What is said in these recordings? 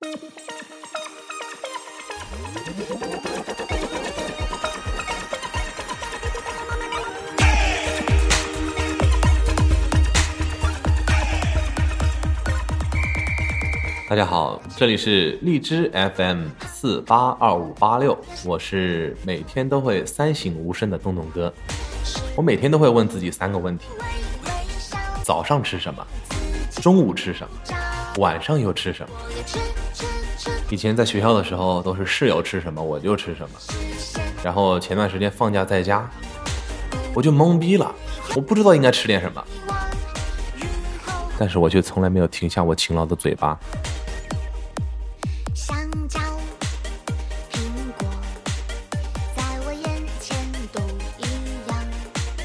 大家好，这里是荔枝 FM 四八二五八六，我是每天都会三省吾身的洞洞哥。我每天都会问自己三个问题：早上吃什么？中午吃什么？晚上又吃什么？以前在学校的时候，都是室友吃什么我就吃什么。然后前段时间放假在家，我就懵逼了，我不知道应该吃点什么。但是我却从来没有停下我勤劳的嘴巴。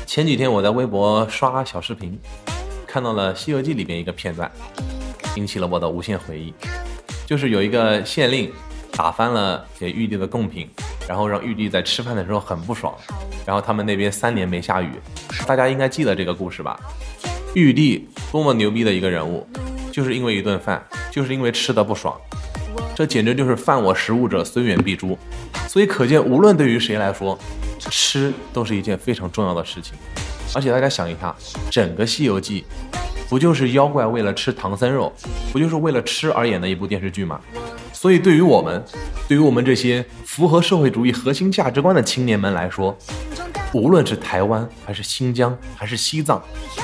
前几天我在微博刷小视频，看到了《西游记》里边一个片段，引起了我的无限回忆。就是有一个县令打翻了给玉帝的贡品，然后让玉帝在吃饭的时候很不爽。然后他们那边三年没下雨，大家应该记得这个故事吧？玉帝多么牛逼的一个人物，就是因为一顿饭，就是因为吃的不爽，这简直就是犯我食物者，虽远必诛。所以可见，无论对于谁来说，吃都是一件非常重要的事情，而且大家想一下，整个《西游记》不就是妖怪为了吃唐僧肉，不就是为了吃而演的一部电视剧吗？所以对于我们，对于我们这些符合社会主义核心价值观的青年们来说，无论是台湾还是新疆还是西藏，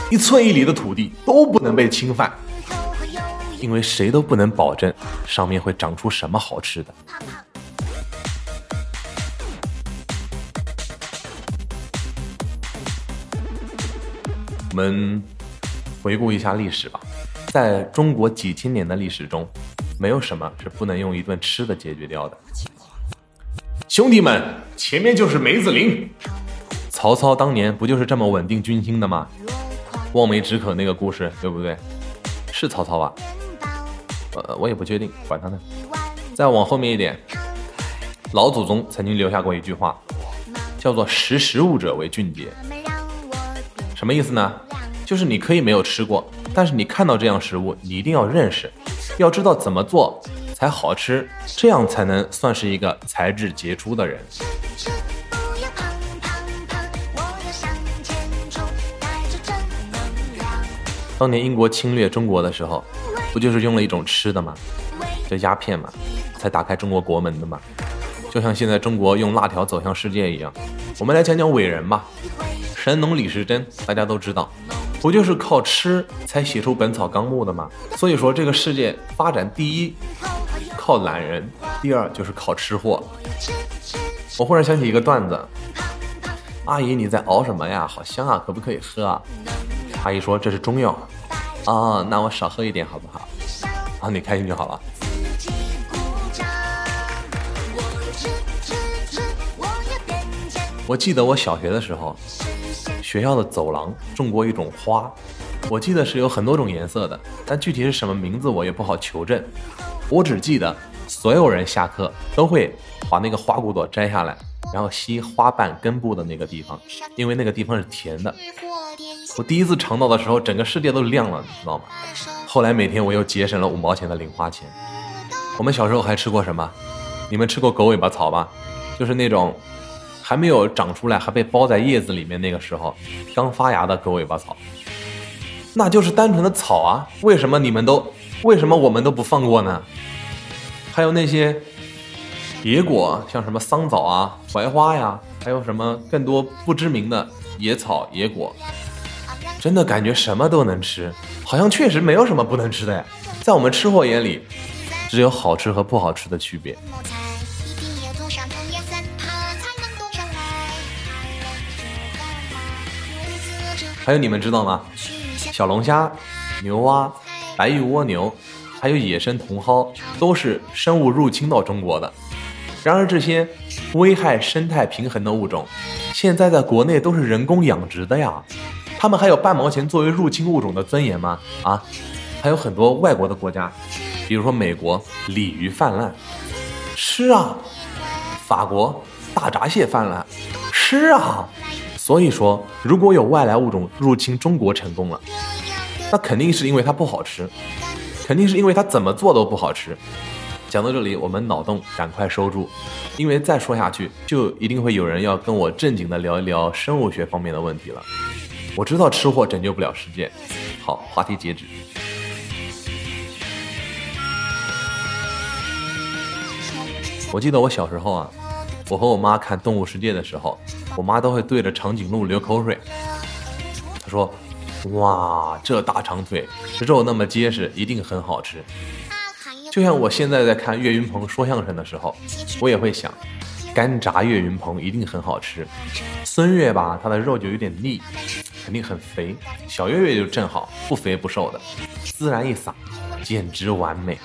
一寸一里的土地都不能被侵犯，因为谁都不能保证上面会长出什么好吃的。我们回顾一下历史吧，在中国几千年的历史中，没有什么是不能用一顿吃的解决掉的。兄弟们，前面就是梅子林。曹操当年不就是这么稳定军心的吗？望梅止渴那个故事，对不对？是曹操吧？呃，我也不确定，管他呢。再往后面一点，老祖宗曾经留下过一句话，叫做“识时务者为俊杰”。什么意思呢？就是你可以没有吃过，但是你看到这样食物，你一定要认识，要知道怎么做才好吃，这样才能算是一个才智杰出的人。当年英国侵略中国的时候，不就是用了一种吃的吗？叫鸦片嘛，才打开中国国门的嘛。就像现在中国用辣条走向世界一样，我们来讲讲伟人吧。神农李时珍，大家都知道，不就是靠吃才写出《本草纲目》的吗？所以说，这个世界发展第一靠懒人，第二就是靠吃货。我忽然想起一个段子：阿姨，你在熬什么呀？好香啊，可不可以喝啊？阿姨说这是中药。啊，那我少喝一点好不好？啊，你开心就好了。我记得我小学的时候。学校的走廊种过一种花，我记得是有很多种颜色的，但具体是什么名字我也不好求证。我只记得所有人下课都会把那个花骨朵摘下来，然后吸花瓣根部的那个地方，因为那个地方是甜的。我第一次尝到的时候，整个世界都亮了，你知道吗？后来每天我又节省了五毛钱的零花钱。我们小时候还吃过什么？你们吃过狗尾巴草吧？就是那种。还没有长出来，还被包在叶子里面。那个时候，刚发芽的狗尾巴草，那就是单纯的草啊！为什么你们都，为什么我们都不放过呢？还有那些野果，像什么桑枣啊、槐花呀，还有什么更多不知名的野草野果，真的感觉什么都能吃，好像确实没有什么不能吃的呀。在我们吃货眼里，只有好吃和不好吃的区别。还有你们知道吗？小龙虾、牛蛙、白玉蜗牛，还有野生茼蒿，都是生物入侵到中国的。然而这些危害生态平衡的物种，现在在国内都是人工养殖的呀。它们还有半毛钱作为入侵物种的尊严吗？啊？还有很多外国的国家，比如说美国，鲤鱼泛滥，吃啊；法国大闸蟹泛滥，吃啊。所以说，如果有外来物种入侵中国成功了，那肯定是因为它不好吃，肯定是因为它怎么做都不好吃。讲到这里，我们脑洞赶快收住，因为再说下去，就一定会有人要跟我正经的聊一聊生物学方面的问题了。我知道吃货拯救不了世界，好，话题截止。我记得我小时候啊，我和我妈看《动物世界》的时候，我妈都会对着长颈鹿流口水。她说：“哇，这大长腿，肉那么结实，一定很好吃。”就像我现在在看岳云鹏说相声的时候，我也会想，干炸岳云鹏一定很好吃。孙越吧，他的肉就有点腻，肯定很肥。小岳岳就正好，不肥不瘦的，孜然一撒，简直完美。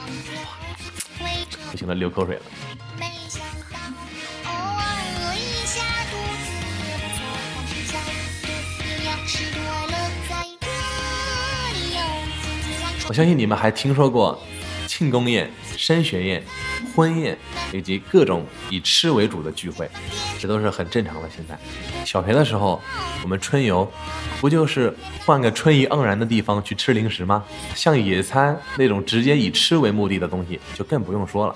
不行了，流口水了。我相信你们还听说过庆功宴、升学宴、婚宴以及各种以吃为主的聚会，这都是很正常的。现在小学的时候，我们春游不就是换个春意盎然的地方去吃零食吗？像野餐那种直接以吃为目的的东西，就更不用说了。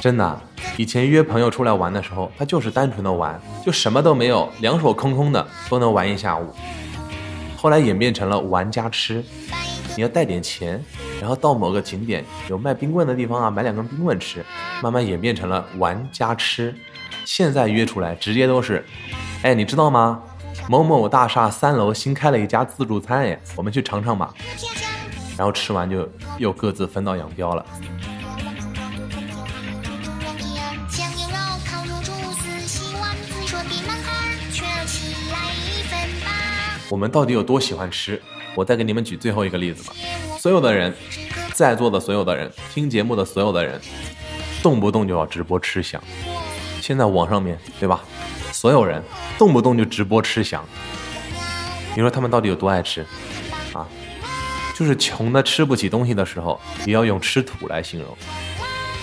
真的，以前约朋友出来玩的时候，他就是单纯的玩，就什么都没有，两手空空的都能玩一下午。后来演变成了玩加吃。你要带点钱，然后到某个景点有卖冰棍的地方啊，买两根冰棍吃，慢慢演变成了玩加吃。现在约出来直接都是，哎，你知道吗？某某大厦三楼新开了一家自助餐，哎，我们去尝尝吧。然后吃完就又各自分道扬镳了。我们到底有多喜欢吃？我再给你们举最后一个例子吧。所有的人，在座的所有的人，听节目的所有的人，动不动就要直播吃翔。现在网上面对吧？所有人动不动就直播吃翔。你说他们到底有多爱吃？啊，就是穷的吃不起东西的时候，也要用吃土来形容。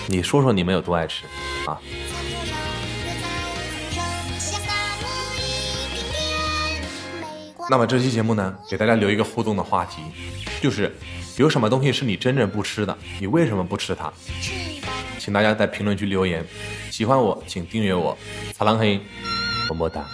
你说说你们有多爱吃？啊？那么这期节目呢，给大家留一个互动的话题，就是有什么东西是你真正不吃的？你为什么不吃它？请大家在评论区留言。喜欢我，请订阅我。擦狼黑，么么哒。